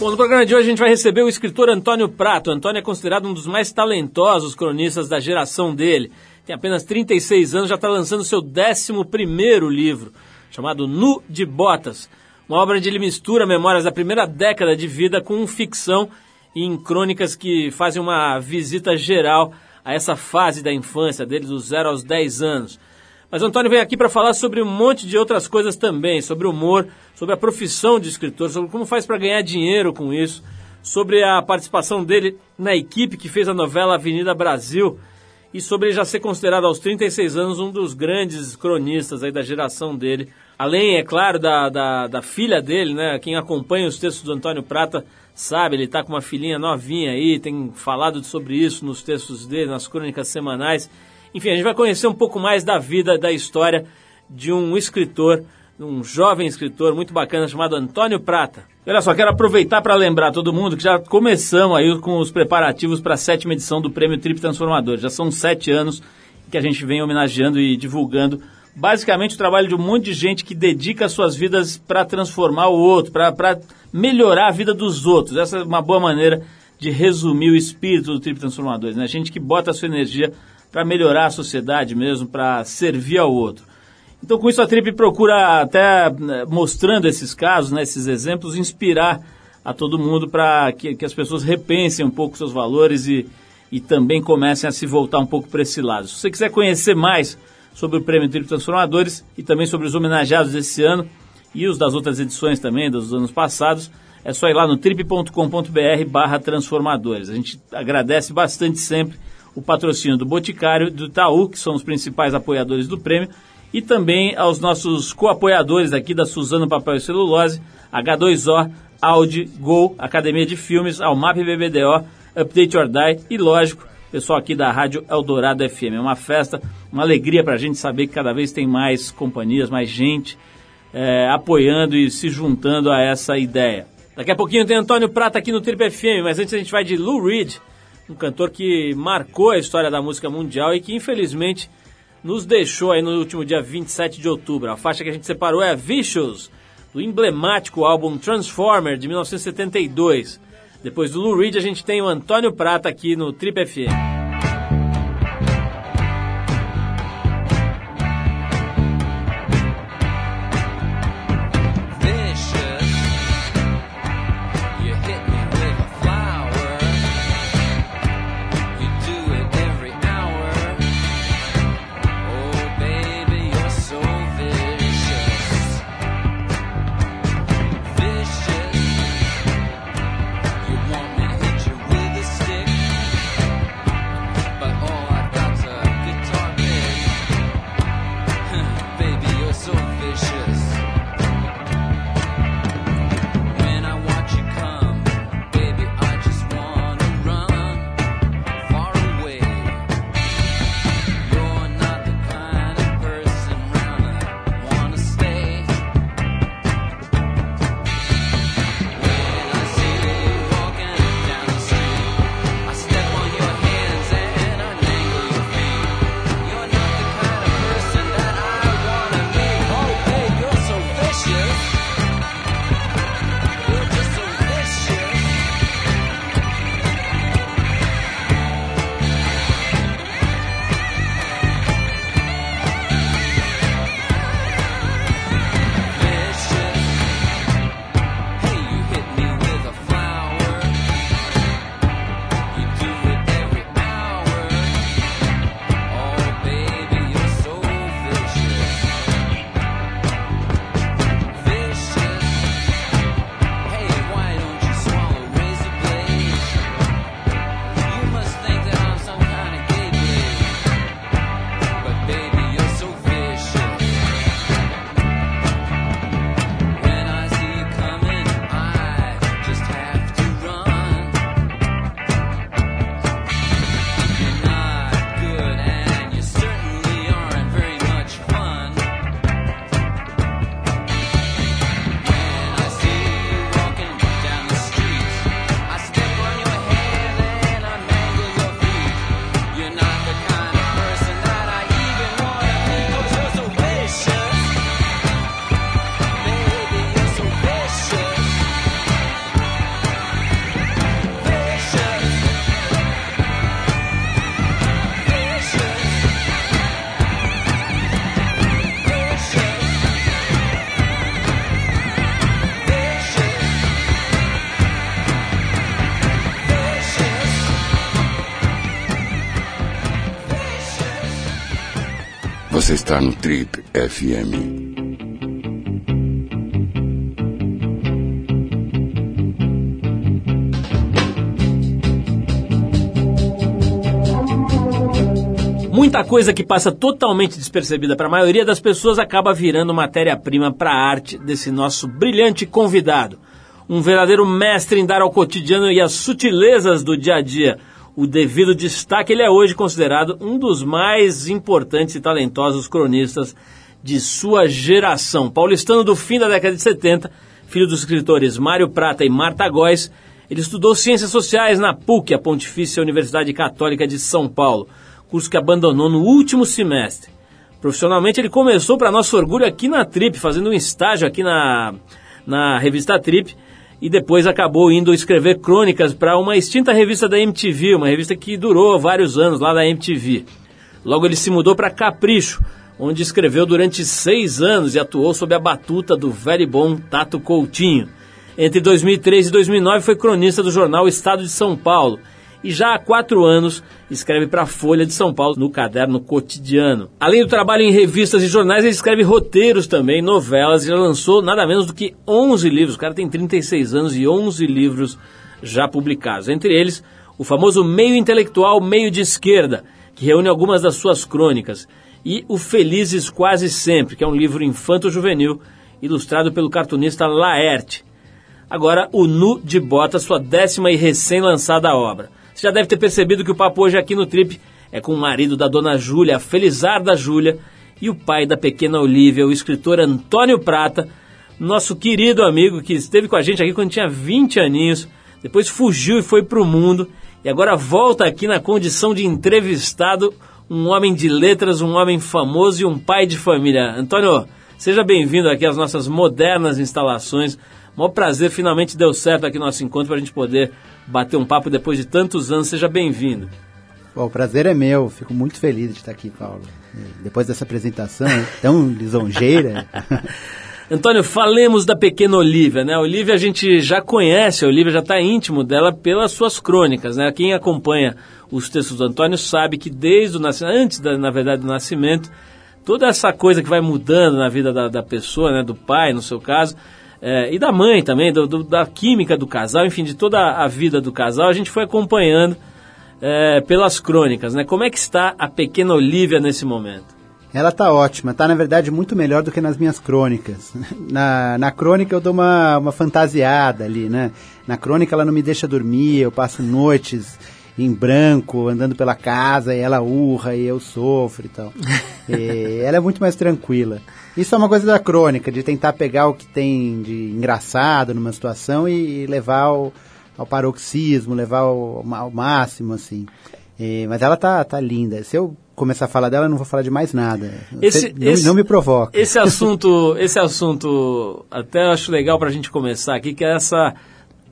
Bom, no programa de hoje a gente vai receber o escritor Antônio Prato. Antônio é considerado um dos mais talentosos cronistas da geração dele. Tem apenas 36 anos, já está lançando seu 11 livro, chamado Nu de Botas. Uma obra onde ele mistura memórias da primeira década de vida com ficção e em crônicas que fazem uma visita geral a essa fase da infância dele, dos 0 aos 10 anos. Mas o Antônio vem aqui para falar sobre um monte de outras coisas também, sobre humor, sobre a profissão de escritor, sobre como faz para ganhar dinheiro com isso, sobre a participação dele na equipe que fez a novela Avenida Brasil e sobre ele já ser considerado aos 36 anos um dos grandes cronistas aí da geração dele. Além, é claro, da, da, da filha dele, né? Quem acompanha os textos do Antônio Prata sabe, ele está com uma filhinha novinha aí, tem falado sobre isso nos textos dele, nas crônicas semanais. Enfim, a gente vai conhecer um pouco mais da vida, da história de um escritor, um jovem escritor muito bacana chamado Antônio Prata. Olha só, quero aproveitar para lembrar todo mundo que já começamos aí com os preparativos para a sétima edição do Prêmio Trip Transformador. Já são sete anos que a gente vem homenageando e divulgando basicamente o trabalho de um monte de gente que dedica suas vidas para transformar o outro, para melhorar a vida dos outros. Essa é uma boa maneira de resumir o espírito do Trip Transformadores, né? Gente que bota a sua energia para melhorar a sociedade mesmo, para servir ao outro. Então, com isso, a Trip procura, até né, mostrando esses casos, né, esses exemplos, inspirar a todo mundo para que, que, as pessoas repensem um pouco seus valores e, e também comecem a se voltar um pouco para esse lado. Se você quiser conhecer mais sobre o Prêmio Trip Transformadores e também sobre os homenageados desse ano e os das outras edições também, dos anos passados, é só ir lá no trip.com.br barra transformadores. A gente agradece bastante sempre o patrocínio do Boticário, do Itaú, que são os principais apoiadores do prêmio, e também aos nossos co-apoiadores aqui da Suzano Papel e Celulose, H2O, Audi, Gol, Academia de Filmes, Almap BBDO, Update or Die e, lógico, pessoal aqui da Rádio Eldorado FM. É uma festa, uma alegria para a gente saber que cada vez tem mais companhias, mais gente é, apoiando e se juntando a essa ideia. Daqui a pouquinho tem Antônio Prata aqui no Trip FM, mas antes a gente vai de Lou Reed, um cantor que marcou a história da música mundial e que infelizmente nos deixou aí no último dia 27 de outubro. A faixa que a gente separou é Vicious, do emblemático álbum Transformer de 1972. Depois do Lou Reed a gente tem o Antônio Prata aqui no Trip FM. Você está no Trip FM. Muita coisa que passa totalmente despercebida para a maioria das pessoas acaba virando matéria-prima para a arte desse nosso brilhante convidado. Um verdadeiro mestre em dar ao cotidiano e às sutilezas do dia a dia o devido destaque, ele é hoje considerado um dos mais importantes e talentosos cronistas de sua geração. Paulistano do fim da década de 70, filho dos escritores Mário Prata e Marta Góes, ele estudou Ciências Sociais na PUC, a Pontifícia Universidade Católica de São Paulo curso que abandonou no último semestre. Profissionalmente, ele começou, para nosso orgulho, aqui na Trip, fazendo um estágio aqui na, na revista Trip, e depois acabou indo escrever crônicas para uma extinta revista da MTV, uma revista que durou vários anos lá da MTV. Logo ele se mudou para Capricho, onde escreveu durante seis anos e atuou sob a batuta do velho bom Tato Coutinho. Entre 2003 e 2009 foi cronista do jornal Estado de São Paulo e já há quatro anos escreve para a Folha de São Paulo no caderno cotidiano. Além do trabalho em revistas e jornais, ele escreve roteiros também, novelas e já lançou nada menos do que 11 livros. O cara tem 36 anos e 11 livros já publicados. Entre eles, o famoso Meio Intelectual, Meio de Esquerda, que reúne algumas das suas crônicas, e O Felizes Quase Sempre, que é um livro infanto-juvenil ilustrado pelo cartunista Laerte. Agora, o Nu de Bota, sua décima e recém-lançada obra. Você já deve ter percebido que o papo hoje aqui no Trip é com o marido da dona Júlia, a Felizar da Júlia, e o pai da pequena Olivia, o escritor Antônio Prata, nosso querido amigo que esteve com a gente aqui quando tinha 20 aninhos, depois fugiu e foi para o mundo, e agora volta aqui na condição de entrevistado, um homem de letras, um homem famoso e um pai de família. Antônio, seja bem-vindo aqui às nossas modernas instalações. Mó prazer, finalmente deu certo aqui nosso encontro para a gente poder bater um papo depois de tantos anos. Seja bem-vindo. o prazer é meu, fico muito feliz de estar aqui, Paulo. Depois dessa apresentação tão lisonjeira. Antônio, falemos da pequena Olivia, né? A Olivia a gente já conhece, a Olivia já está íntimo dela pelas suas crônicas, né? Quem acompanha os textos do Antônio sabe que desde o nascimento, antes, da, na verdade, do nascimento, toda essa coisa que vai mudando na vida da, da pessoa, né? Do pai, no seu caso, é, e da mãe também, do, do, da química do casal, enfim, de toda a vida do casal, a gente foi acompanhando é, pelas crônicas, né? Como é que está a pequena Olivia nesse momento? Ela está ótima, está na verdade muito melhor do que nas minhas crônicas. Na, na crônica eu dou uma, uma fantasiada ali, né? Na crônica ela não me deixa dormir, eu passo noites em branco, andando pela casa, e ela urra e eu sofro e tal. e ela é muito mais tranquila. Isso é uma coisa da crônica, de tentar pegar o que tem de engraçado numa situação e levar ao, ao paroxismo, levar ao, ao máximo, assim. E, mas ela tá, tá linda. Se eu começar a falar dela, eu não vou falar de mais nada. Esse, não, esse, não, me provoca. Esse assunto, esse assunto, até acho legal para a gente começar aqui, que é essa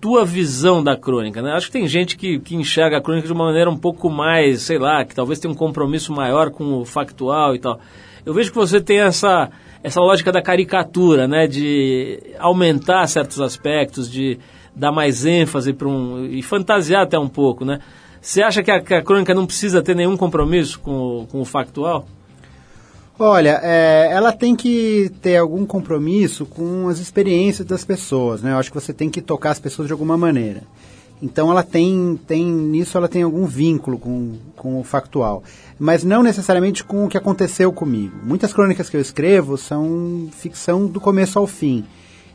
tua visão da crônica, né? Acho que tem gente que, que enxerga a crônica de uma maneira um pouco mais, sei lá, que talvez tenha um compromisso maior com o factual e tal. Eu vejo que você tem essa essa lógica da caricatura, né, de aumentar certos aspectos, de dar mais ênfase para um e fantasiar até um pouco, né? Você acha que a, que a, crônica não precisa ter nenhum compromisso com, com o factual? Olha, é, ela tem que ter algum compromisso com as experiências das pessoas, né? Eu acho que você tem que tocar as pessoas de alguma maneira. Então ela tem, tem nisso ela tem algum vínculo com, com o factual, mas não necessariamente com o que aconteceu comigo. Muitas crônicas que eu escrevo são ficção do começo ao fim.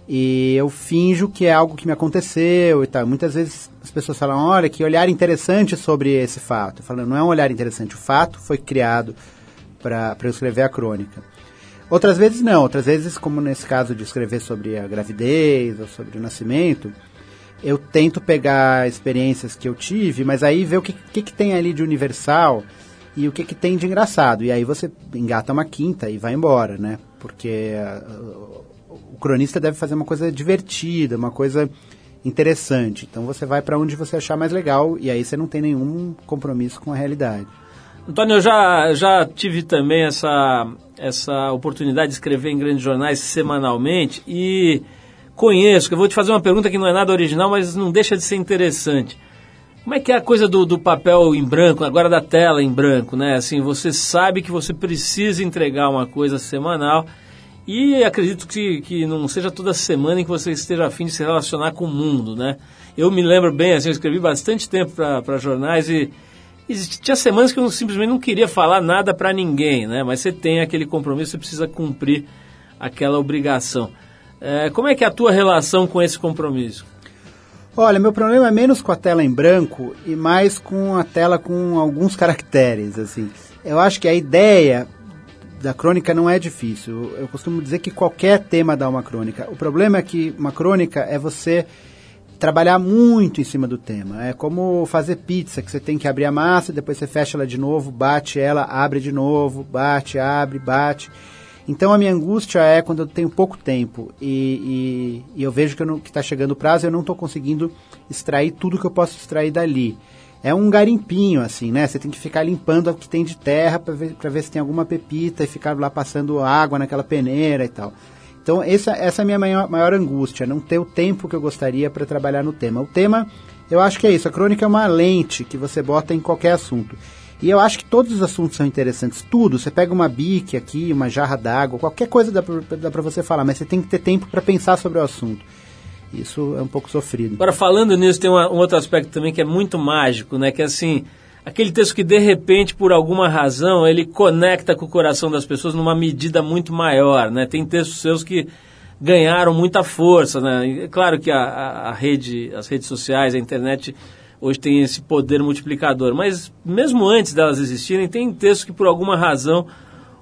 E eu finjo que é algo que me aconteceu e tal. Muitas vezes as pessoas falam, olha, que olhar interessante sobre esse fato. Eu falo, não é um olhar interessante, o fato foi criado para eu escrever a crônica. Outras vezes não, outras vezes, como nesse caso de escrever sobre a gravidez ou sobre o nascimento, eu tento pegar experiências que eu tive, mas aí ver o que, que, que tem ali de universal e o que, que tem de engraçado. E aí você engata uma quinta e vai embora, né? Porque uh, o cronista deve fazer uma coisa divertida, uma coisa interessante. Então você vai para onde você achar mais legal e aí você não tem nenhum compromisso com a realidade. Antônio, eu já, já tive também essa, essa oportunidade de escrever em grandes jornais semanalmente e conheço, eu vou te fazer uma pergunta que não é nada original, mas não deixa de ser interessante. Como é que é a coisa do, do papel em branco, agora da tela em branco, né? Assim, você sabe que você precisa entregar uma coisa semanal e acredito que, que não seja toda semana em que você esteja afim de se relacionar com o mundo, né? Eu me lembro bem, assim, eu escrevi bastante tempo para jornais e, tinha semanas que eu simplesmente não queria falar nada para ninguém, né? Mas você tem aquele compromisso, você precisa cumprir aquela obrigação. É, como é que é a tua relação com esse compromisso? Olha, meu problema é menos com a tela em branco e mais com a tela com alguns caracteres, assim. Eu acho que a ideia da crônica não é difícil. Eu costumo dizer que qualquer tema dá uma crônica. O problema é que uma crônica é você trabalhar muito em cima do tema. É como fazer pizza, que você tem que abrir a massa, depois você fecha ela de novo, bate ela, abre de novo, bate, abre, bate. Então a minha angústia é quando eu tenho pouco tempo e, e, e eu vejo que está chegando o prazo eu não estou conseguindo extrair tudo que eu posso extrair dali. É um garimpinho, assim, né? Você tem que ficar limpando o que tem de terra para ver, ver se tem alguma pepita e ficar lá passando água naquela peneira e tal. Então essa, essa é a minha maior, maior angústia, não ter o tempo que eu gostaria para trabalhar no tema. O tema, eu acho que é isso, a crônica é uma lente que você bota em qualquer assunto. E eu acho que todos os assuntos são interessantes. Tudo. Você pega uma bique aqui, uma jarra d'água, qualquer coisa dá para você falar, mas você tem que ter tempo para pensar sobre o assunto. Isso é um pouco sofrido. Agora, falando nisso, tem uma, um outro aspecto também que é muito mágico, né? Que é assim, aquele texto que de repente, por alguma razão, ele conecta com o coração das pessoas numa medida muito maior, né? Tem textos seus que ganharam muita força, né? Claro que a, a rede, as redes sociais, a internet hoje tem esse poder multiplicador. Mas mesmo antes delas existirem, tem textos que por alguma razão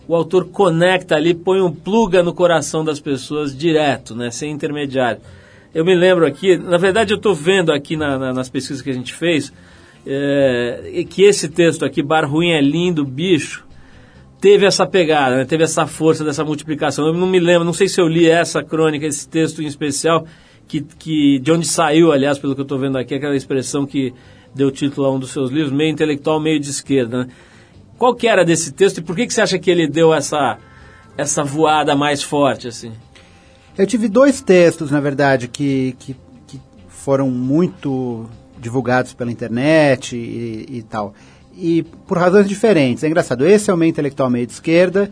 o autor conecta ali, põe um pluga no coração das pessoas direto, né, sem intermediário. Eu me lembro aqui, na verdade eu estou vendo aqui na, na, nas pesquisas que a gente fez, é, que esse texto aqui, Bar Ruim é lindo, bicho, teve essa pegada, né, teve essa força dessa multiplicação. Eu não me lembro, não sei se eu li essa crônica, esse texto em especial, que, que de onde saiu, aliás, pelo que eu estou vendo aqui, aquela expressão que deu título a um dos seus livros, meio intelectual, meio de esquerda. Né? Qual que era desse texto e por que, que você acha que ele deu essa, essa voada mais forte assim? Eu tive dois textos, na verdade, que, que, que foram muito divulgados pela internet e, e, tal. E por razões diferentes. É engraçado. Esse é o meio intelectual meio de esquerda,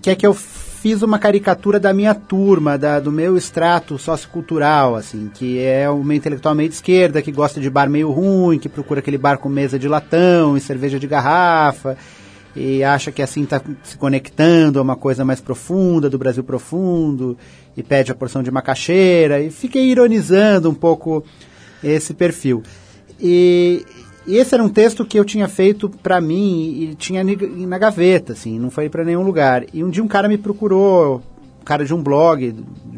que é que eu fiz uma caricatura da minha turma, da, do meu extrato sociocultural, assim, que é meio intelectual meio de esquerda, que gosta de bar meio ruim, que procura aquele bar com mesa de latão e cerveja de garrafa, e acha que assim está se conectando a uma coisa mais profunda, do Brasil profundo, e pede a porção de macaxeira, e fiquei ironizando um pouco esse perfil. E, e esse era um texto que eu tinha feito para mim e tinha na gaveta, assim, não foi para nenhum lugar. E um dia um cara me procurou, um cara de um blog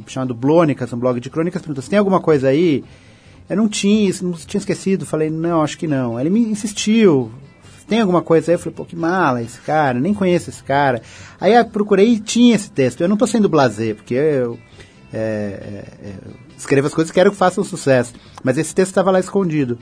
chamado Blônicas, um blog de crônicas, perguntou: "Você tem alguma coisa aí?" Eu não tinha, não tinha esquecido, falei: "Não, acho que não". Ele me insistiu: "Tem alguma coisa aí?" Eu falei: "Pô, que mala esse cara, nem conheço esse cara". Aí procurei e tinha esse texto. Eu não estou sendo blasé, porque eu é, é, escrevo as coisas que quero que façam sucesso, mas esse texto estava lá escondido.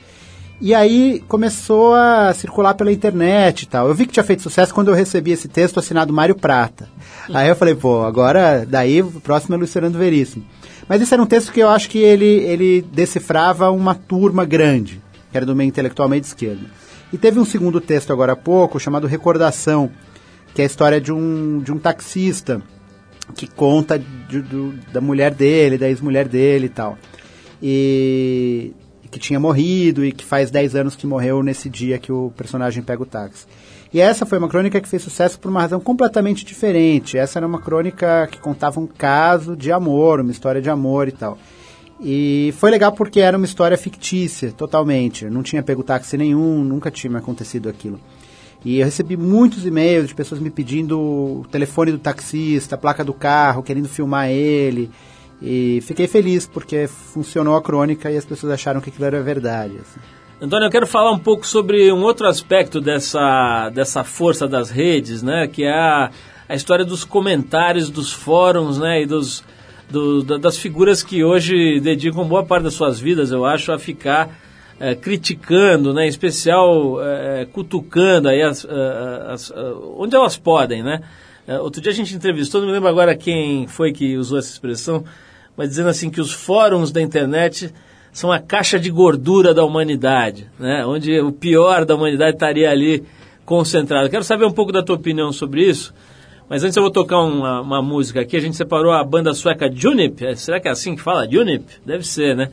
E aí começou a circular pela internet e tal. Eu vi que tinha feito sucesso quando eu recebi esse texto assinado Mário Prata. Aí eu falei, pô, agora daí o próximo é Luciano Veríssimo. Mas esse era um texto que eu acho que ele, ele decifrava uma turma grande, que era do meio intelectual meio de esquerda. E teve um segundo texto agora há pouco, chamado Recordação, que é a história de um, de um taxista que conta de, de, da mulher dele, da ex-mulher dele e tal. E que tinha morrido e que faz 10 anos que morreu nesse dia que o personagem pega o táxi. E essa foi uma crônica que fez sucesso por uma razão completamente diferente. Essa era uma crônica que contava um caso de amor, uma história de amor e tal. E foi legal porque era uma história fictícia, totalmente. Eu não tinha pego táxi nenhum, nunca tinha acontecido aquilo. E eu recebi muitos e-mails de pessoas me pedindo o telefone do taxista, a placa do carro, querendo filmar ele. E fiquei feliz porque funcionou a crônica e as pessoas acharam que aquilo era verdade. Assim. Antônio, eu quero falar um pouco sobre um outro aspecto dessa, dessa força das redes, né? Que é a, a história dos comentários, dos fóruns, né? E dos, do, das figuras que hoje dedicam boa parte das suas vidas, eu acho, a ficar é, criticando, né? Em especial é, cutucando aí as, as, as, onde elas podem, né? É, outro dia a gente entrevistou, não me lembro agora quem foi que usou essa expressão, mas dizendo assim que os fóruns da internet são a caixa de gordura da humanidade, né? onde o pior da humanidade estaria ali concentrado. Quero saber um pouco da tua opinião sobre isso, mas antes eu vou tocar uma, uma música aqui. A gente separou a banda sueca Junip, é, será que é assim que fala? Junip? Deve ser, né?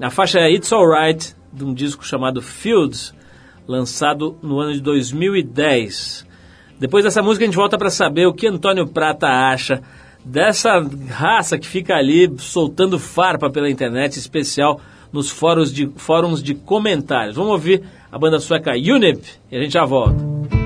A faixa é It's Alright, de um disco chamado Fields, lançado no ano de 2010. Depois dessa música a gente volta para saber o que Antônio Prata acha dessa raça que fica ali soltando farpa pela internet, especial nos fóruns de, fóruns de comentários. Vamos ouvir a banda sueca Unip e a gente já volta.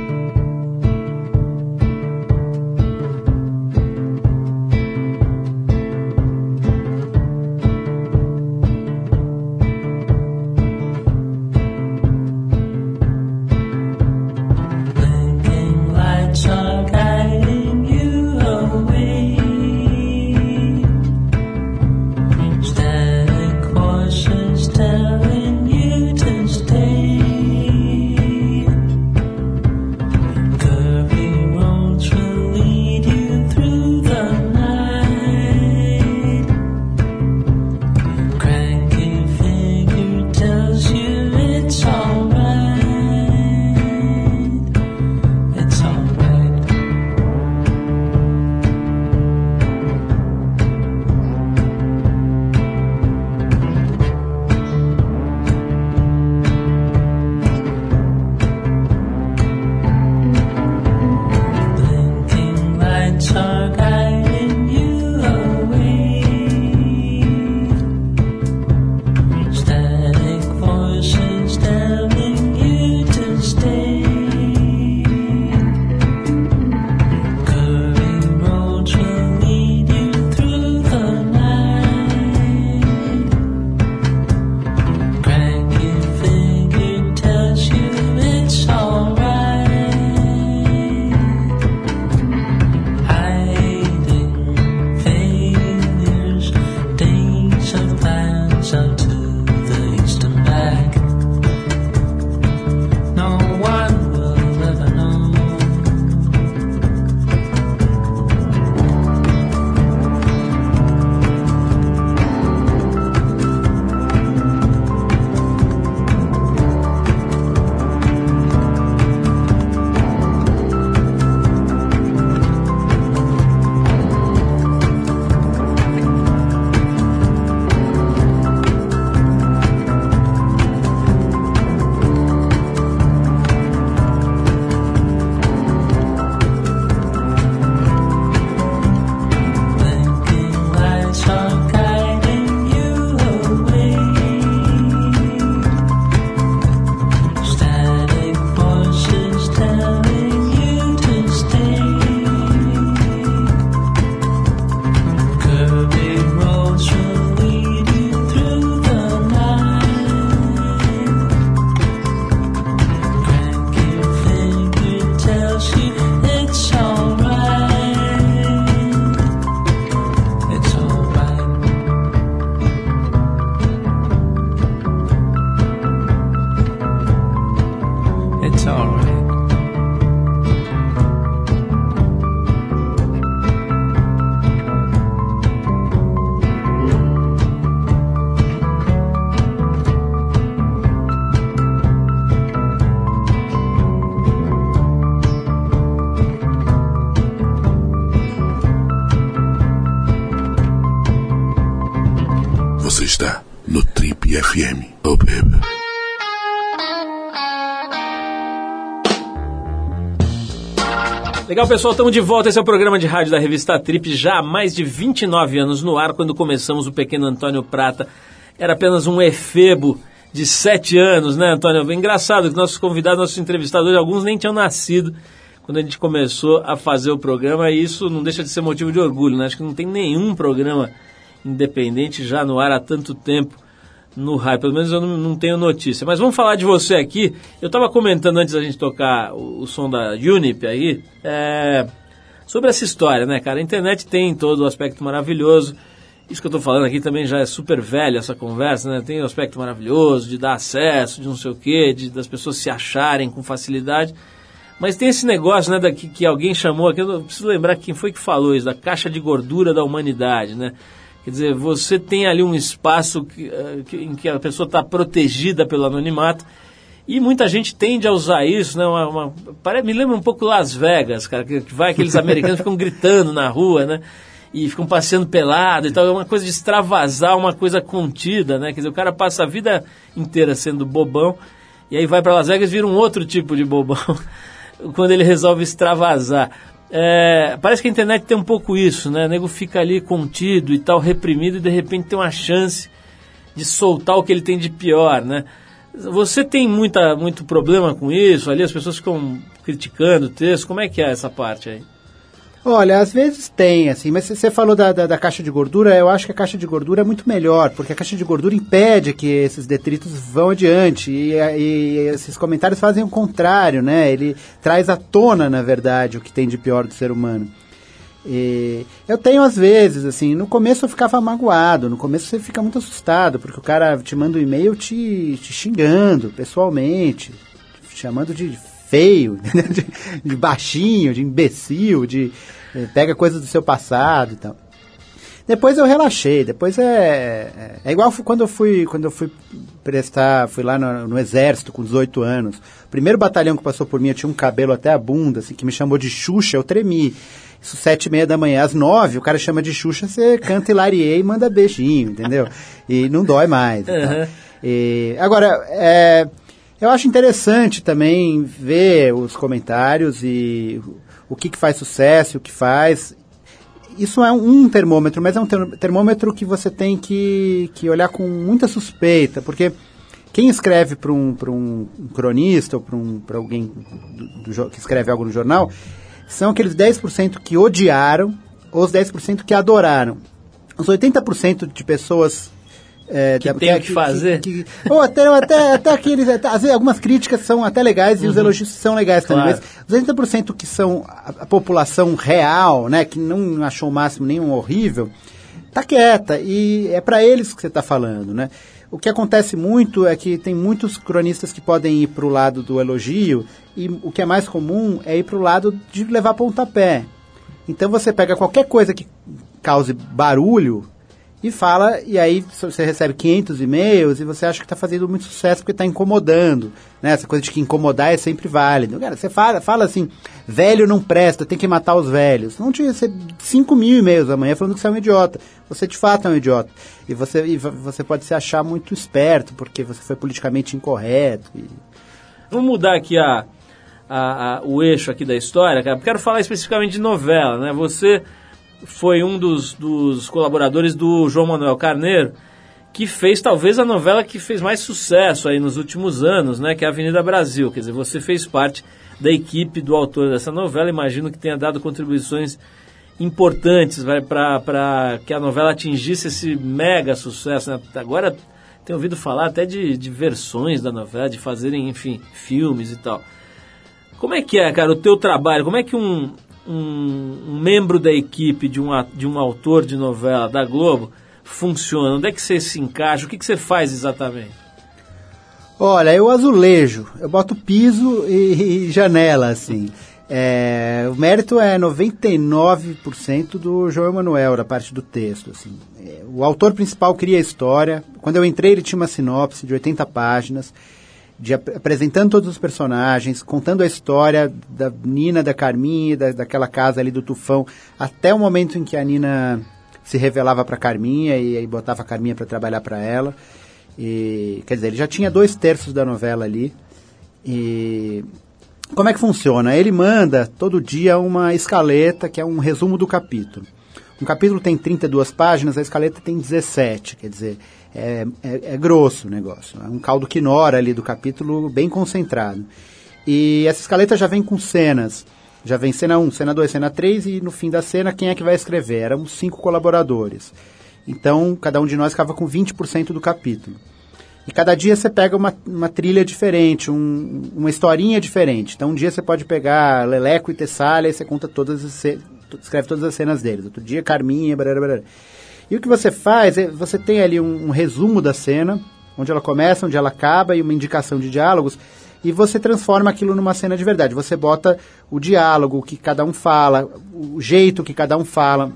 Legal, pessoal, estamos de volta. Esse é o programa de rádio da revista Trip, já há mais de 29 anos no ar. Quando começamos, o pequeno Antônio Prata era apenas um efebo de 7 anos, né, Antônio? Engraçado que nossos convidados, nossos entrevistadores, alguns nem tinham nascido quando a gente começou a fazer o programa, e isso não deixa de ser motivo de orgulho, né? Acho que não tem nenhum programa independente já no ar há tanto tempo no raio, pelo menos eu não, não, tenho notícia. Mas vamos falar de você aqui. Eu estava comentando antes da gente tocar o, o som da Unip aí, é, sobre essa história, né, cara? A internet tem todo o aspecto maravilhoso. Isso que eu estou falando aqui também já é super velho, essa conversa, né? Tem o aspecto maravilhoso de dar acesso, de não sei o quê, de, das pessoas se acharem com facilidade. Mas tem esse negócio, né, daqui, que alguém chamou aqui, eu preciso lembrar quem foi que falou isso, da caixa de gordura da humanidade, né? Quer dizer, você tem ali um espaço que, uh, que, em que a pessoa está protegida pelo anonimato e muita gente tende a usar isso, né? Uma, uma, me lembra um pouco Las Vegas, cara, que vai aqueles americanos ficam gritando na rua, né? E ficam passeando pelado e tal. É uma coisa de extravasar, uma coisa contida, né? Quer dizer, o cara passa a vida inteira sendo bobão e aí vai para Las Vegas e vira um outro tipo de bobão quando ele resolve extravasar. É, parece que a internet tem um pouco isso, né? O nego fica ali contido e tal, reprimido, e de repente tem uma chance de soltar o que ele tem de pior, né? Você tem muita, muito problema com isso? Ali as pessoas ficam criticando o texto. Como é que é essa parte aí? Olha, às vezes tem, assim, mas você falou da, da, da, caixa de gordura, eu acho que a caixa de gordura é muito melhor, porque a caixa de gordura impede que esses detritos vão adiante, e, e esses comentários fazem o contrário, né? Ele traz à tona, na verdade, o que tem de pior do ser humano. E eu tenho às vezes, assim, no começo eu ficava magoado, no começo você fica muito assustado, porque o cara te manda um e-mail te, te xingando pessoalmente, te chamando de feio, de, de, baixinho, de imbecil, de eh, pega coisas do seu passado e tal. Depois eu relaxei, depois é, é, é, igual quando eu fui quando eu fui prestar, fui lá no, no, exército com 18 anos. O primeiro batalhão que passou por mim, eu tinha um cabelo até a bunda, assim, que me chamou de Xuxa, eu tremi. Isso sete e meia da manhã, às nove, o cara chama de Xuxa, você canta Hilarie e manda beijinho, entendeu? E não dói mais. Uhum. E, agora, é, eu acho interessante também ver os comentários e o que, que faz sucesso, o que faz. Isso é um termômetro, mas é um termômetro que você tem que, que olhar com muita suspeita, porque quem escreve para um, um cronista ou para um, alguém do, do, que escreve algo no jornal são aqueles 10% que odiaram ou os 10% que adoraram. Os 80% de pessoas é, que tem o que, que fazer. Que, que, ou até, até, até aqueles. Até, às vezes, algumas críticas são até legais uhum. e os uhum. elogios são legais claro. também. Mas os 80% que são a, a, população real, né, que não achou o máximo nenhum horrível, tá quieta. E é para eles que você está falando, né? O que acontece muito é que tem muitos cronistas que podem ir para o lado do elogio e o que é mais comum é ir para o lado de levar pontapé. Então você pega qualquer coisa que cause barulho, e fala, e aí você recebe 500 e-mails e você acha que está fazendo muito sucesso porque está incomodando. Né? Essa coisa de que incomodar é sempre válido. Cara, você fala, fala assim, velho não presta, tem que matar os velhos. Não tinha 5 mil e-mails amanhã falando que você é um idiota. Você de fato é um idiota. E você, e você pode se achar muito esperto porque você foi politicamente incorreto. E... Vamos mudar aqui a, a, a, o eixo aqui da história, cara. Quero falar especificamente de novela, né? Você foi um dos, dos colaboradores do João Manuel Carneiro, que fez talvez a novela que fez mais sucesso aí nos últimos anos, né, que é a Avenida Brasil. Quer dizer, você fez parte da equipe do autor dessa novela, imagino que tenha dado contribuições importantes para que a novela atingisse esse mega sucesso. Né? Agora tenho ouvido falar até de, de versões da novela, de fazerem, enfim, filmes e tal. Como é que é, cara, o teu trabalho? Como é que um, um, membro da equipe de um, de um autor de novela da Globo funciona? Onde é que você se encaixa? O que, que você faz exatamente? Olha, eu azulejo, eu boto piso e, e janela, assim. É, o mérito é 99% do João Emanuel, da parte do texto. Assim. É, o autor principal cria a história. Quando eu entrei, ele tinha uma sinopse de 80 páginas de ap apresentando todos os personagens, contando a história da Nina, da Carminha, da, daquela casa ali do Tufão, até o momento em que a Nina se revelava para Carminha e aí botava a Carminha para trabalhar para ela. E, quer dizer, ele já tinha dois terços da novela ali. E como é que funciona? Ele manda todo dia uma escaleta, que é um resumo do capítulo. Um capítulo tem 32 páginas, a escaleta tem 17, quer dizer, é, é, é grosso o negócio. É um caldo quinora ali do capítulo bem concentrado. E essa escaleta já vem com cenas. Já vem cena 1, cena 2, cena 3 e no fim da cena quem é que vai escrever? Eram cinco colaboradores. Então, cada um de nós ficava com 20% do capítulo. E cada dia você pega uma, uma trilha diferente, um, uma historinha diferente. Então, um dia você pode pegar Leleco e Tessália e você conta todas as, escreve todas as cenas deles. Outro dia, Carminha, blá, blá, blá. E o que você faz é, você tem ali um, um resumo da cena, onde ela começa, onde ela acaba, e uma indicação de diálogos, e você transforma aquilo numa cena de verdade. Você bota o diálogo, que cada um fala, o jeito que cada um fala.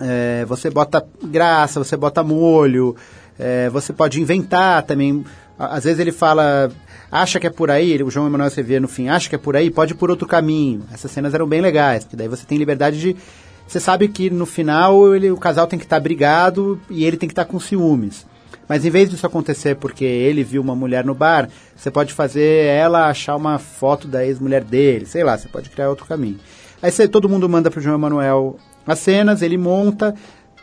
é, você bota graça, você bota molho, é, você pode inventar também. Às vezes ele fala, acha que é por aí, o João Emanuel Severo no fim, acha que é por aí, pode ir por outro caminho. Essas cenas eram bem legais, porque daí você tem liberdade de. Você sabe que no final ele, o casal tem que estar tá brigado e ele tem que estar tá com ciúmes. Mas em vez disso acontecer porque ele viu uma mulher no bar, você pode fazer ela achar uma foto da ex-mulher dele, sei lá, você pode criar outro caminho. Aí você, todo mundo manda para o João Emanuel as cenas, ele monta,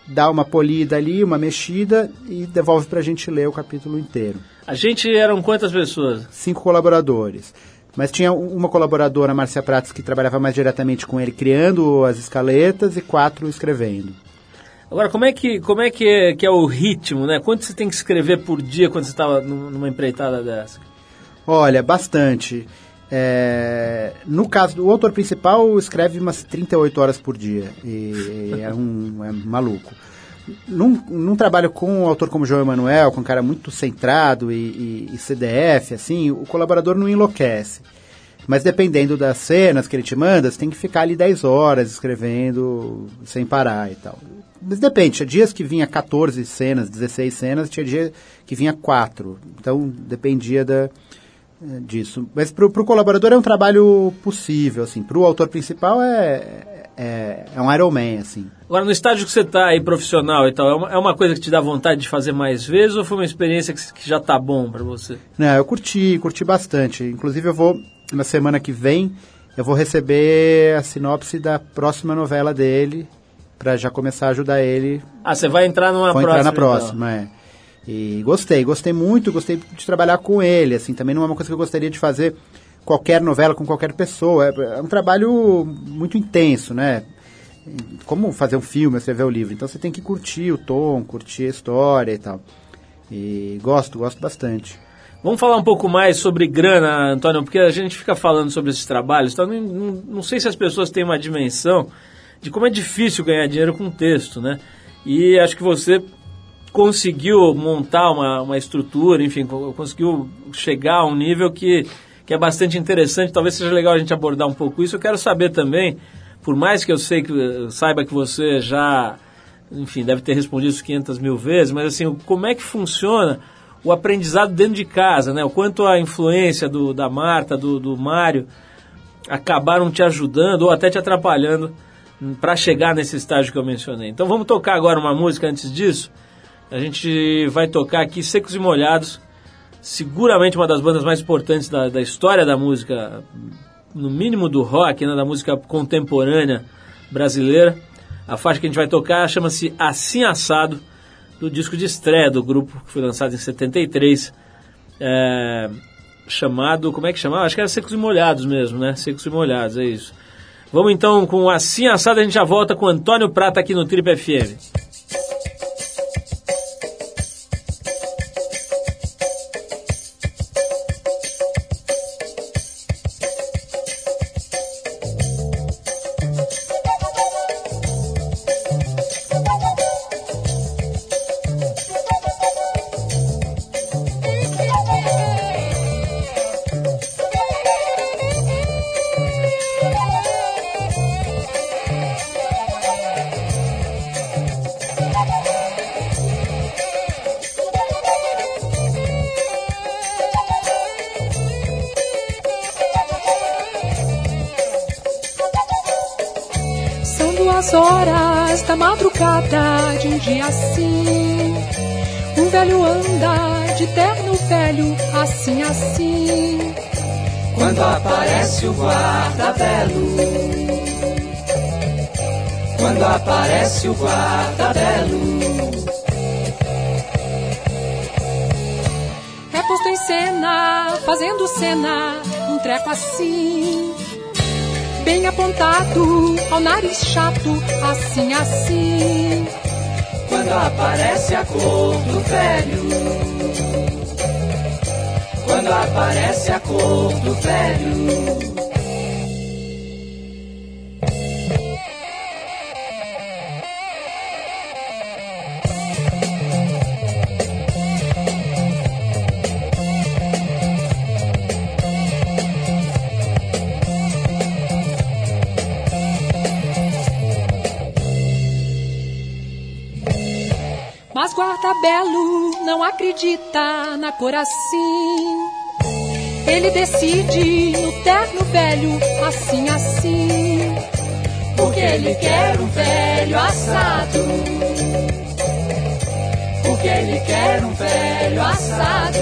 dá uma polida ali, uma mexida e devolve para a gente ler o capítulo inteiro. A gente eram quantas pessoas? Cinco colaboradores. Mas tinha uma colaboradora, Márcia Pratos, que trabalhava mais diretamente com ele, criando as escaletas, e quatro escrevendo. Agora, como é que, como é, que, é, que é o ritmo, né? Quanto você tem que escrever por dia quando você estava numa empreitada dessa? Olha, bastante. É, no caso do autor principal, escreve umas 38 horas por dia. E, e é, um, é maluco. Num, num, trabalho com um autor como João Emanuel, com um cara muito centrado e, e, e, CDF, assim, o colaborador não enlouquece. Mas dependendo das cenas que ele te manda, você tem que ficar ali 10 horas escrevendo sem parar e tal. Mas depende, tinha dias que vinha 14 cenas, 16 cenas, tinha dia que vinha 4. Então dependia da, é, disso. Mas para o colaborador é um trabalho possível, assim. Para o autor principal é, é, é um Iron Man, assim. Agora, no estágio que você está aí, profissional e tal, é uma, é uma, coisa que te dá vontade de fazer mais vezes ou foi uma experiência que, que já tá bom para você? Não, eu curti, curti bastante. Inclusive, eu vou, na semana que vem, eu vou receber a sinopse da próxima novela dele, para já começar a ajudar ele. Ah, você vai entrar numa vou próxima? Vou entrar na próxima, então. é. E gostei, gostei muito, gostei de trabalhar com ele, assim, também não é uma coisa que eu gostaria de fazer qualquer novela com qualquer pessoa, é, é um trabalho muito intenso, né? Como fazer um filme, escrever o um livro, então você tem que curtir o tom, curtir a história e tal. E gosto, gosto bastante. Vamos falar um pouco mais sobre grana, Antônio, porque a gente fica falando sobre esses trabalhos, então não, não, não sei se as pessoas têm uma dimensão de como é difícil ganhar dinheiro com texto, né? E acho que você conseguiu montar uma, uma estrutura, enfim, conseguiu chegar a um nível que, que é bastante interessante. Talvez seja legal a gente abordar um pouco isso. Eu quero saber também, por mais que eu sei que saiba que você já, enfim, deve ter respondido isso 500 mil vezes, mas assim, como é que funciona o aprendizado dentro de casa, né? O quanto a influência do, da Marta, do, do Mário, acabaram te ajudando ou até te atrapalhando para chegar nesse estágio que eu mencionei. Então vamos tocar agora uma música antes disso. A gente vai tocar aqui Secos e Molhados, seguramente uma das bandas mais importantes da, da história da música, no mínimo do rock, né, da música contemporânea brasileira. A faixa que a gente vai tocar chama-se Assim Assado, do disco de estreia do grupo, que foi lançado em 73, é, chamado, como é que chamava? Acho que era Secos e Molhados mesmo, né? Secos e Molhados, é isso. Vamos então com Assim Assado, a gente já volta com Antônio Prata aqui no Trip FM. Aparece o guarda-belo. É posto em cena, fazendo cena, um treco assim bem apontado, ao nariz chato, assim, assim. Quando aparece a cor do velho, quando aparece a cor do velho. Mas guarda belo não acredita na cor assim. Ele decide no terno velho, assim, assim. Porque ele quer um velho assado. Porque ele quer um velho assado.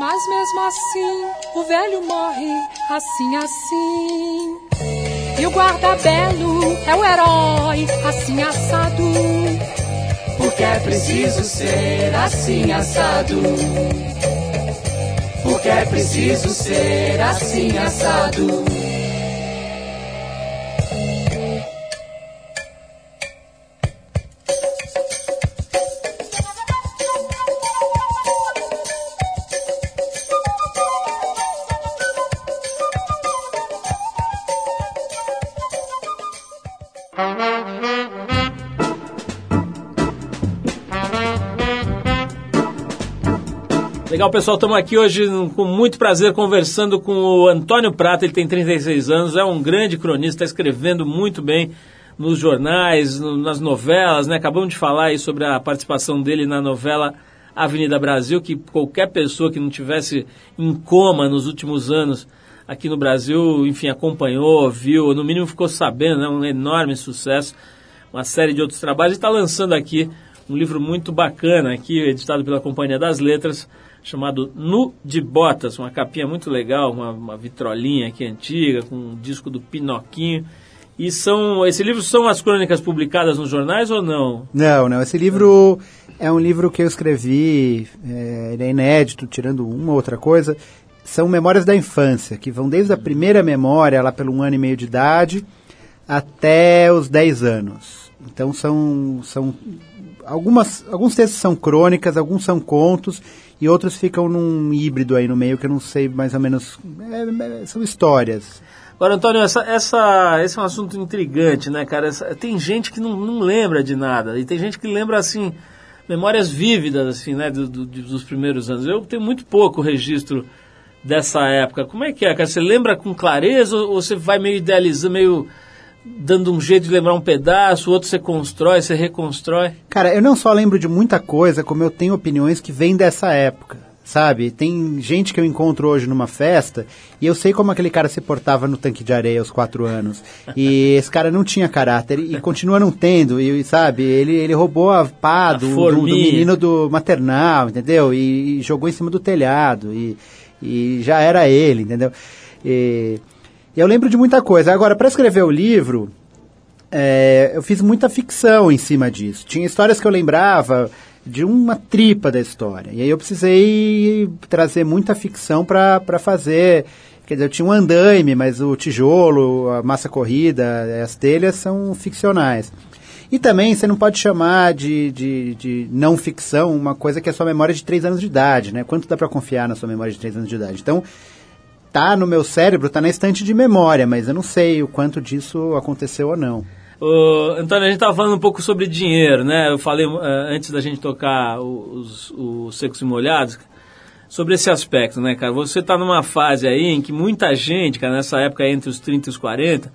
Mas mesmo assim, o velho morre assim, assim. E o guarda-belo é o herói, assim assado. Porque é preciso ser assim assado. Porque é preciso ser assim assado. Legal, pessoal, estamos aqui hoje com muito prazer conversando com o Antônio Prata, ele tem 36 anos, é um grande cronista, está escrevendo muito bem nos jornais, no, nas novelas, né? Acabamos de falar aí sobre a participação dele na novela Avenida Brasil, que qualquer pessoa que não tivesse em coma nos últimos anos aqui no Brasil, enfim, acompanhou, viu, no mínimo ficou sabendo, né? Um enorme sucesso, uma série de outros trabalhos, e está lançando aqui um livro muito bacana aqui, editado pela Companhia das Letras, chamado Nu de Botas, uma capinha muito legal, uma, uma vitrolinha aqui antiga, com um disco do Pinoquinho. E são, esse livro são as crônicas publicadas nos jornais ou não? Não, não. Esse livro é um livro que eu escrevi, é, ele é inédito, tirando uma outra coisa. São memórias da infância, que vão desde a primeira memória, lá pelo um ano e meio de idade, até os 10 anos. Então são, são algumas, alguns textos são crônicas, alguns são contos, e outros ficam num híbrido aí no meio que eu não sei mais ou menos. É, é, são histórias. Agora, Antônio, essa, essa, esse é um assunto intrigante, né, cara? Essa, tem gente que não, não lembra de nada, e tem gente que lembra, assim, memórias vívidas, assim, né, do, do, dos primeiros anos. Eu tenho muito pouco registro dessa época. Como é que é, cara? Você lembra com clareza ou você vai meio idealizando, meio dando um jeito de lembrar um pedaço, outro você constrói, você reconstrói? Cara, eu não só lembro de muita coisa, como eu tenho opiniões que vêm dessa época. Sabe, tem gente que eu encontro hoje numa festa e eu sei como aquele cara se portava no tanque de areia aos quatro anos. E esse cara não tinha caráter e continua não tendo. E sabe, ele, ele roubou a pá do, do, do, menino do maternal, entendeu? E, e, jogou em cima do telhado. E, e já era ele, entendeu? E, eu lembro de muita coisa. Agora, para escrever o livro, é, eu fiz muita ficção em cima disso. Tinha histórias que eu lembrava de uma tripa da história. E aí eu precisei trazer muita ficção para fazer. Quer dizer, eu tinha um andaime, mas o tijolo, a massa corrida, as telhas são ficcionais. E também você não pode chamar de, de, de, não ficção uma coisa que é sua memória de três anos de idade, né? Quanto dá para confiar na sua memória de três anos de idade? Então, tá no meu cérebro, tá na estante de memória, mas eu não sei o quanto disso aconteceu ou não. Uh, Antônio, a gente estava falando um pouco sobre dinheiro, né? Eu falei uh, antes da gente tocar os, os secos e molhados sobre esse aspecto, né, cara? Você está numa fase aí em que muita gente, cara, nessa época entre os 30 e os 40,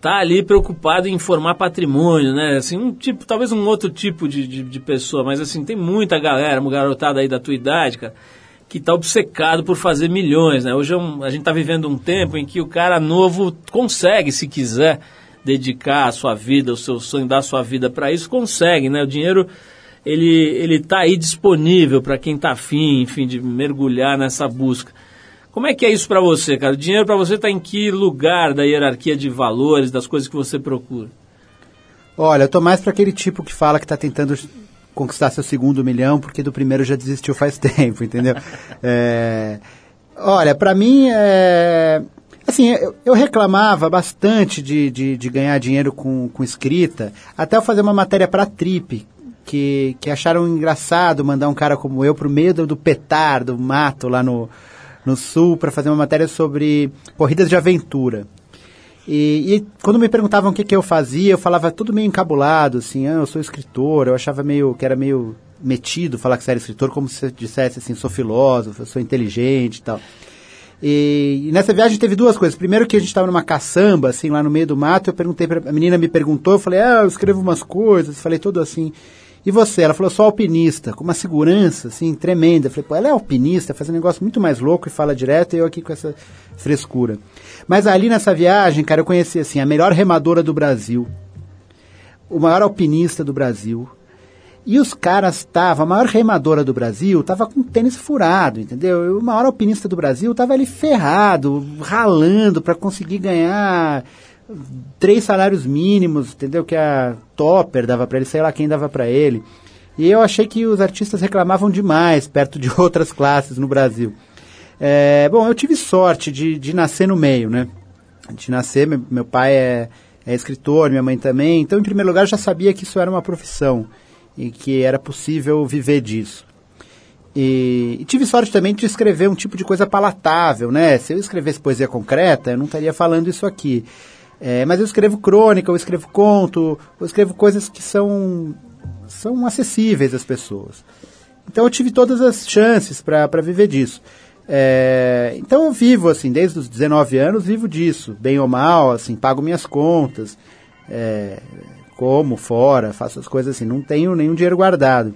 tá ali preocupado em formar patrimônio, né? Assim, um tipo, talvez um outro tipo de, de, de pessoa, mas assim, tem muita galera, uma garotada aí da tua idade, cara, que está obcecado por fazer milhões. Né? Hoje é um, a gente está vivendo um tempo em que o cara novo consegue, se quiser, dedicar a sua vida, o seu sonho, dar a sua vida para isso, consegue. Né? O dinheiro ele está aí disponível para quem está afim, enfim, de mergulhar nessa busca. Como é que é isso para você, cara? O dinheiro para você está em que lugar da hierarquia de valores, das coisas que você procura? Olha, eu tô mais para aquele tipo que fala que está tentando conquistar seu segundo milhão, porque do primeiro já desistiu faz tempo, entendeu? é, olha, para mim, é, assim, eu, eu, reclamava bastante de, de, de, ganhar dinheiro com, com escrita, até eu fazer uma matéria para Trip, que, que acharam engraçado mandar um cara como eu pro meio do, do petar, do mato lá no, no sul, para fazer uma matéria sobre corridas de aventura. E, e, quando me perguntavam o que, que eu fazia, eu falava tudo meio encabulado, assim, ah, eu sou escritor, eu achava meio que era meio metido falar que você era escritor, como se dissesse assim, sou filósofo, sou inteligente e tal. E, e nessa viagem teve duas coisas. Primeiro que a gente estava numa caçamba, assim, lá no meio do mato, eu perguntei pra, a menina me perguntou, eu falei, ah, eu escrevo umas coisas, falei tudo assim. E você? Ela falou, sou alpinista, com uma segurança, assim, tremenda. Eu falei, pô, ela é alpinista, faz um negócio muito mais louco e fala direto, e eu aqui com essa frescura. Mas ali nessa viagem, cara, eu conheci, assim, a melhor remadora do Brasil, o maior alpinista do Brasil, e os caras estavam, a maior remadora do Brasil estava com tênis furado, entendeu? E o maior alpinista do Brasil estava ali ferrado, ralando para conseguir ganhar três salários mínimos, entendeu? Que a Topper dava para ele, sei lá quem dava para ele. E eu achei que os artistas reclamavam demais perto de outras classes no Brasil. É, bom, eu tive sorte de, de nascer no meio, né? De nascer, meu, pai é, é escritor, minha mãe também. Então, em primeiro lugar, eu já sabia que isso era uma profissão e que era possível viver disso. E, e, tive sorte também de escrever um tipo de coisa palatável, né? Se eu escrevesse poesia concreta, eu não estaria falando isso aqui. É, mas eu escrevo crônica, eu escrevo conto, eu escrevo coisas que são, são acessíveis às pessoas. Então eu tive todas as chances para viver disso. É, então eu vivo, assim, desde os 19 anos, vivo disso, bem ou mal, assim, pago minhas contas. É, como fora, faço as coisas assim, não tenho nenhum dinheiro guardado.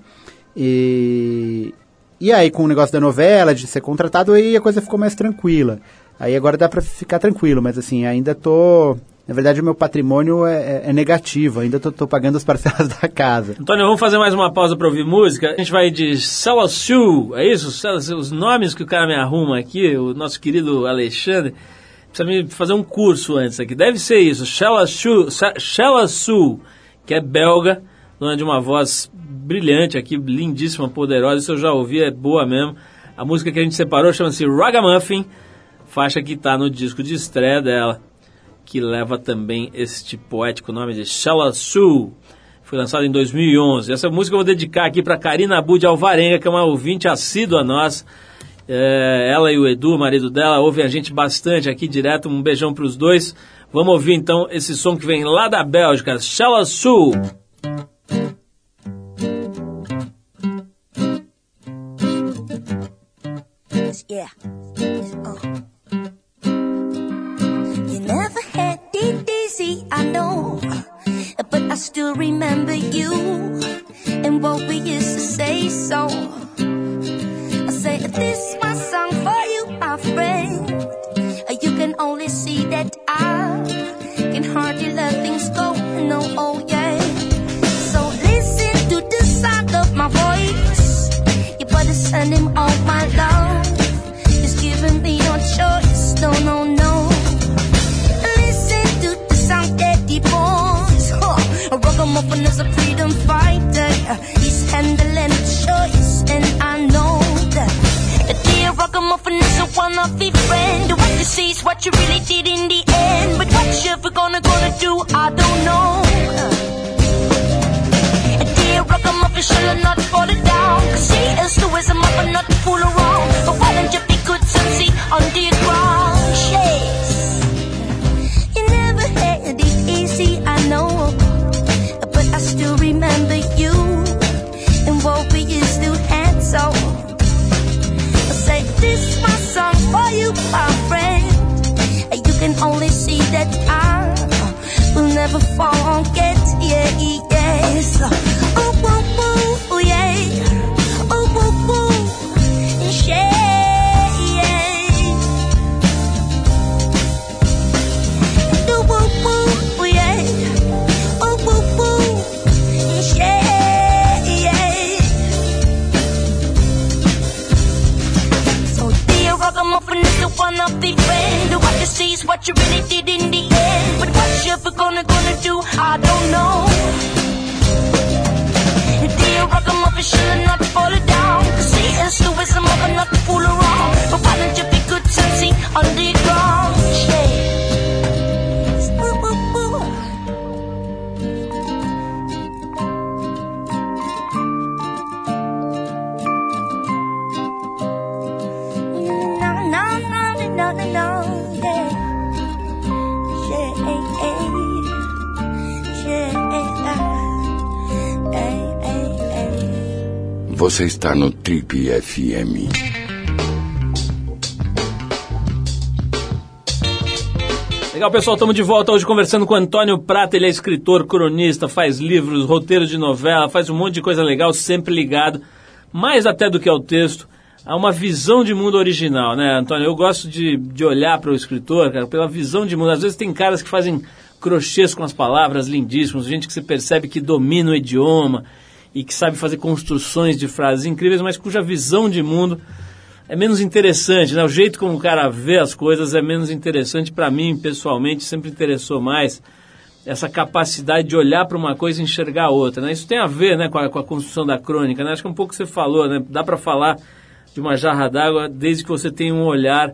E, e aí, com o negócio da novela, de ser contratado, aí a coisa ficou mais tranquila. Aí agora dá para ficar tranquilo, mas assim, ainda tô. Na verdade, o meu patrimônio é, é, é negativo, ainda tô, pagando as parcelas da casa. Antônio, vamos fazer mais uma pausa para ouvir música. A gente vai de Salasu, é isso? Os nomes que o cara me arruma aqui, o nosso querido Alexandre precisa me fazer um curso antes aqui. Deve ser isso, Shalasu que é belga, dona de uma voz brilhante aqui, lindíssima, poderosa, isso eu já ouvi, é boa mesmo. A música que a gente separou chama-se Ragamuffin, faixa que está no disco de estreia dela, que leva também este poético nome de Shala. Foi lançado em 2011. Essa música eu vou dedicar aqui para Karina Bud Alvarenga, que é uma ouvinte assídua nossa. É, ela e o Edu, marido dela, ouvem a gente bastante aqui direto. Um beijão para os dois. Vamos ouvir então esse som que vem lá da Bélgica, Chalaçu. Yeah. Easy, I know. But I still remember you and what we used to say so. I say, this is my song for you, my friend. You can only see that I can hardly let things go. No, oh yeah. So listen to the sound of my voice. You better send him all Ragamuffin is a freedom fighter. He's handling the choice, and I know that. The dear ragamuffin is a one-off friend. What you see is what you really did in the end. But what you ever gonna gonna do, I don't know. Você está no Trip FM. Legal, pessoal, estamos de volta hoje conversando com Antônio Prata. Ele é escritor, cronista, faz livros, roteiros de novela, faz um monte de coisa legal, sempre ligado, mais até do que ao texto, a uma visão de mundo original, né, Antônio? Eu gosto de, de olhar para o escritor, cara, pela visão de mundo. Às vezes tem caras que fazem crochês com as palavras lindíssimos, gente que você percebe que domina o idioma e que sabe fazer construções de frases incríveis, mas cuja visão de mundo é menos interessante, né? O jeito como o cara vê as coisas é menos interessante para mim, pessoalmente, sempre interessou mais essa capacidade de olhar para uma coisa e enxergar outra, né? Isso tem a ver, né, com a, com a construção da crônica, né? Acho que é um pouco você falou, né? Dá para falar de uma jarra d'água desde que você tenha um olhar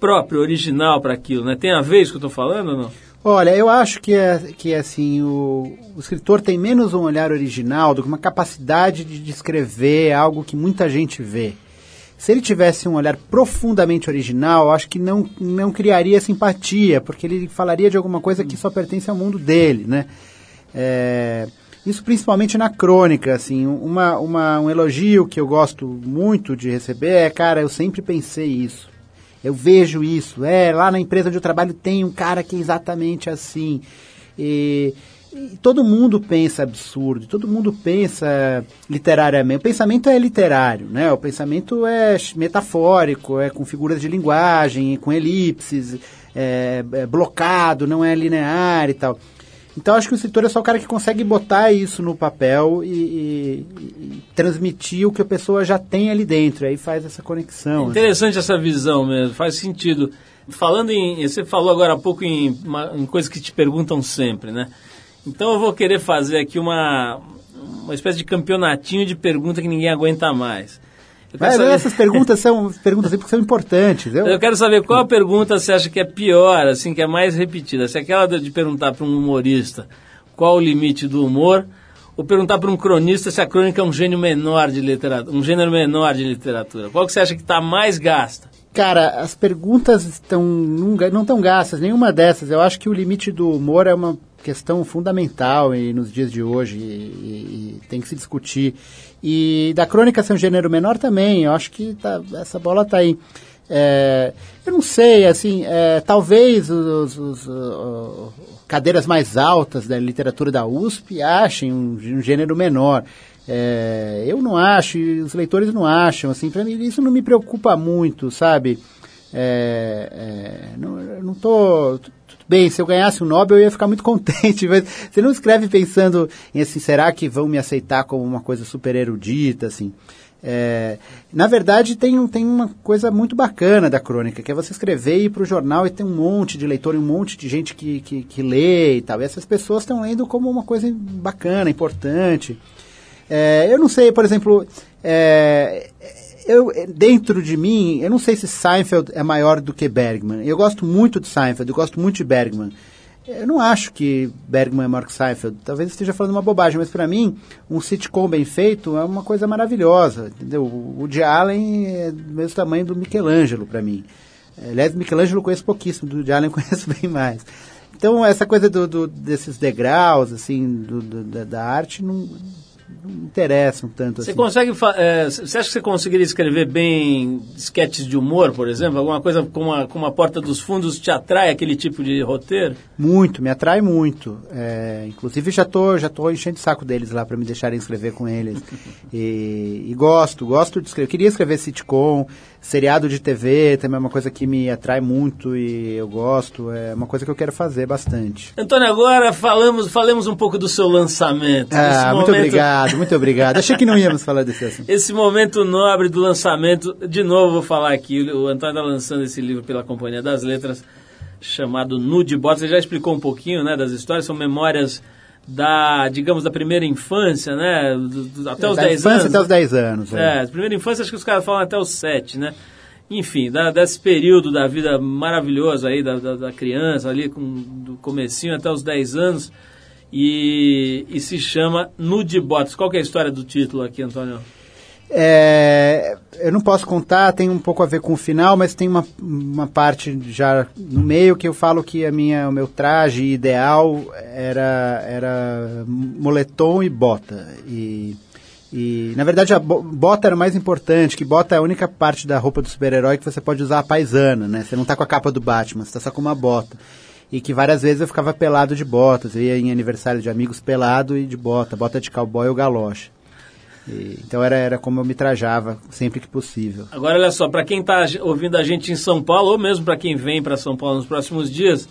próprio, original para aquilo, né? Tem a ver isso que eu estou falando ou não? Olha, eu acho que é, que é assim, o, o, escritor tem menos um olhar original do que uma capacidade de descrever algo que muita gente vê. Se ele tivesse um olhar profundamente original, acho que não, não criaria simpatia, porque ele falaria de alguma coisa que só pertence ao mundo dele, né? É, isso principalmente na crônica, assim, uma, uma, um elogio que eu gosto muito de receber é, cara, eu sempre pensei isso. Eu vejo isso. É, lá na empresa onde eu trabalho tem um cara que é exatamente assim. E, todo mundo pensa absurdo, todo mundo pensa literariamente. O pensamento é literário, né? O pensamento é metafórico, é com figuras de linguagem, com elipses, é, é blocado, não é linear e tal. Então acho que o escritor é só o cara que consegue botar isso no papel e, e, e, transmitir o que a pessoa já tem ali dentro, aí faz essa conexão. Né? interessante né? essa visão mesmo, faz sentido. Falando em. Você falou agora há pouco em, uma, em coisas que te perguntam sempre, né? Então eu vou querer fazer aqui uma, uma espécie de campeonatinho de pergunta que ninguém aguenta mais. Mas saber... essas perguntas são perguntas porque são importantes. Eu... eu quero saber qual a pergunta você acha que é pior, assim, que é mais repetida. Se é aquela de perguntar para um humorista qual o limite do humor, ou perguntar para um cronista se a crônica é um gênio menor de literatura, um gênero menor de literatura. Qual que você acha que está mais gasta? Cara, as perguntas estão não estão gastas, nenhuma dessas. Eu acho que o limite do humor é uma questão fundamental e nos dias de hoje e, e, e tem que se discutir. E da crônica ser um gênero menor também, eu acho que tá, essa bola está aí. É, eu não sei, assim, é, talvez os, os, os, cadeiras mais altas da literatura da USP achem um, um gênero menor. É, eu não acho, os leitores não acham, assim, para mim isso não me preocupa muito, sabe? É, é, não, não tô, bem, se eu ganhasse um Nobel eu ia ficar muito contente, mas você não escreve pensando em assim, será que vão me aceitar como uma coisa super erudita, assim. É, na verdade, tem, tem uma coisa muito bacana da crônica, que é você escrever e ir para o jornal e tem um monte de leitor e um monte de gente que, que, que lê e tal. E essas pessoas estão lendo como uma coisa bacana, importante. É, eu não sei, por exemplo, é, eu, dentro de mim, eu não sei se Seinfeld é maior do que Bergman. Eu gosto muito de Seinfeld, eu gosto muito de Bergman. Eu não acho que Bergman é maior que Seinfeld. Talvez esteja falando uma bobagem, mas para mim, um sitcom bem feito é uma coisa maravilhosa. Entendeu? O Woody Allen é do mesmo tamanho do Michelangelo para mim. Aliás, Michelangelo eu conheço pouquíssimo, do Woody Allen eu conheço bem mais. Então, essa coisa do, do desses degraus, assim, do, do, da, da arte, não, não interessam tanto você assim. Consegue, é, você acha que você conseguiria escrever bem sketches de humor, por exemplo? Alguma coisa como a, como a Porta dos Fundos te atrai aquele tipo de roteiro? Muito, me atrai muito. É, inclusive já tô, já tô enchendo o saco deles lá para me deixarem escrever com eles. e, e, gosto, gosto de escrever. Queria escrever sitcom, seriado de TV, também é uma coisa que me atrai muito e eu gosto. É uma coisa que eu quero fazer bastante. Antônio, agora falamos, falemos um pouco do seu lançamento. Ah, muito momento... obrigado, muito obrigado. Achei que não íamos falar desse assunto. Esse momento nobre do lançamento, de novo vou falar aqui, o Antônio está lançando esse livro pela Companhia das Letras, chamado Nude Bots. Você já explicou um pouquinho né, das histórias, são memórias da, digamos, da primeira infância, né? Até os 10 anos. até os 10 anos. É, é primeira infância acho que os caras falam até os 7, né? Enfim, da, desse período da vida maravilhoso aí da, da, da, criança ali, com, do comecinho até os 10 anos, e, e se chama Nude Bots. Qual é a história do título aqui, Antônio? É, eu não posso contar, tem um pouco a ver com o final, mas tem uma, uma parte já no meio que eu falo que a minha, o meu traje ideal era, era moletom e bota. E, E, na verdade, a bo- bota era o mais importante, que bota é a única parte da roupa do super-herói que você pode usar a paisana, né? Você não tá com a capa do Batman, você tá só com uma bota. E que várias vezes eu ficava pelado de botas, eu ia em aniversário de amigos pelado e de bota, bota de cowboy ou galocha. E, então era, era como eu me trajava sempre que possível. Agora, olha só, para quem está ouvindo a gente em São Paulo, ou mesmo para quem vem para São Paulo nos próximos dias,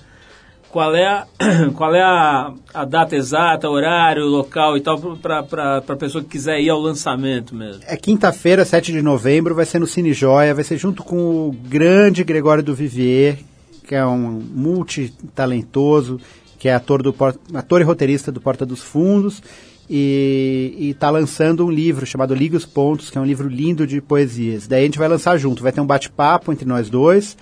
qual é a, qual é a, a data exata, horário, local e tal, para a pessoa que quiser ir ao lançamento mesmo? É quinta-feira, 7 de novembro, vai ser no Cine Joia, vai ser junto com o grande Gregório do Vivier, que é um multitalentoso, que é ator, do, ator e roteirista do Porta dos Fundos, e está lançando um livro chamado Ligue os Pontos, que é um livro lindo de poesias. Daí a gente vai lançar junto, vai ter um bate-papo entre nós dois,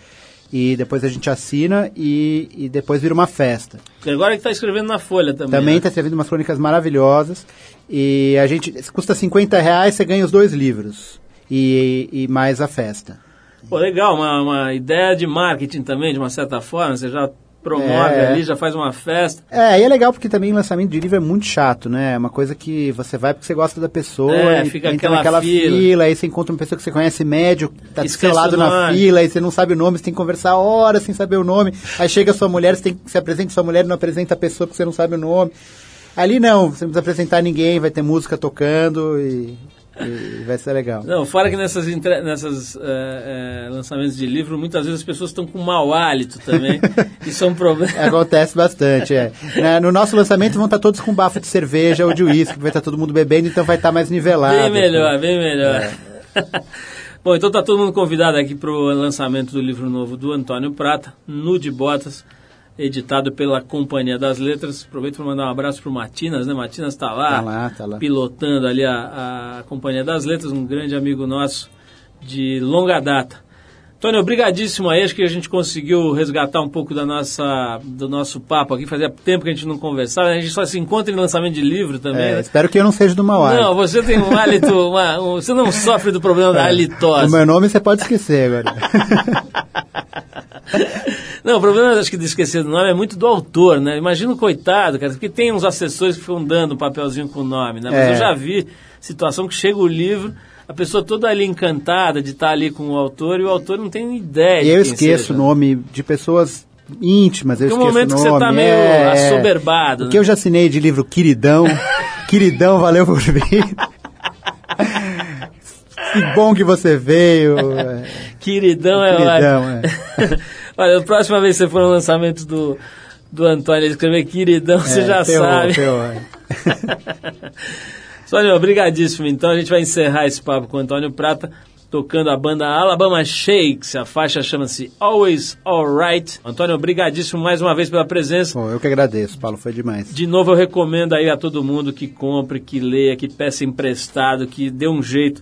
e depois a gente assina e, e depois vira uma festa. Agora que está escrevendo na Folha também. Também né? está escrevendo umas crônicas maravilhosas. E a gente. Custa 50 reais, você ganha os dois livros. E, e mais a festa. Pô, legal, uma, uma ideia de marketing também, de uma certa forma. Você já promove É. ali, já faz uma festa. É, e é legal porque também lançamento de livro é muito chato, né? É uma coisa que você vai porque você gosta da pessoa. É, e fica entra aquela naquela fila. aí você encontra uma pessoa que você conhece médio, tá do Esquece seu lado o na fila, aí você não sabe o nome, você tem que conversar horas sem saber o nome. Aí chega a sua mulher, você tem que se apresenta sua mulher e não apresenta a pessoa porque você não sabe o nome. Ali não, você não precisa apresentar ninguém, vai ter música tocando e, e vai ser legal. Não, fora que nessas, nessas eh, eh, lançamentos de livro, muitas vezes as pessoas estão com mau hálito também. Isso é um problema. Acontece bastante, é. Né, No nosso lançamento vão estar todos com bafo de cerveja ou de uísque, vai estar todo mundo bebendo, então vai estar mais nivelado. Bem melhor, bem melhor. É. Bom, então tá todo mundo convidado aqui para o lançamento do livro novo do Antônio Prata, Nude Botas, editado pela Companhia das Letras. Aproveito para mandar um abraço para o Matinas, né? Matinas está lá, Tá lá, tá lá. pilotando ali a, a Companhia das Letras, um grande amigo nosso de longa data. Antônio, obrigadíssimo aí, acho que a gente conseguiu resgatar um pouco da nossa, do nosso papo aqui, fazia tempo que a gente não conversava, a gente só se encontra em lançamento de livro também, É, né? espero que eu não seja do mau hálito. Não, você tem um hálito, uma- um- você não sofre do problema da O halitose. meu nome você pode esquecer agora. Não, o problema, acho que de esquecer do nome é muito do autor, né? Imagina o coitado, cara, porque tem uns assessores que ficam dando um papelzinho com o nome, né? Mas É. eu já vi situação que chega o livro, a pessoa toda ali encantada de estar ali com o autor e o autor não tem ideia E eu esqueço o nome de pessoas íntimas, eu Tem um esqueço momento o que nome. você tá meio é, assoberbado, O né? que eu já assinei de livro Queridão, Queridão, valeu por vir. que bom que você veio. é. Queridão é Queridão, ótimo. Olha, a próxima vez que você for no lançamento do, do Antônio escrever Queridão, você É, já ferrou, sabe. é. Sônia, obrigadíssimo. Então a gente vai encerrar esse papo com o Antônio Prata, tocando a banda Alabama Shakes. A faixa chama-se Always Alright. Antônio, obrigadíssimo mais uma vez pela presença. Bom, eu que agradeço, Paulo, foi demais. De novo, eu recomendo aí a todo mundo que compre, que leia, que peça emprestado, que dê um jeito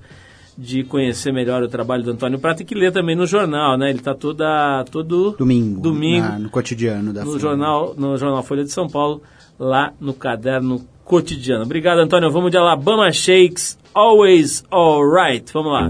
de conhecer melhor o trabalho do Antônio Prata e que lê também no jornal, né? Ele está toda todo Domingo, domingo na- no cotidiano da no Folha. jornal, no jornal Folha de São Paulo, lá no caderno cotidiano. Obrigado, Antônio. Vamos de Alabama Shakes, Always Alright. Vamos lá.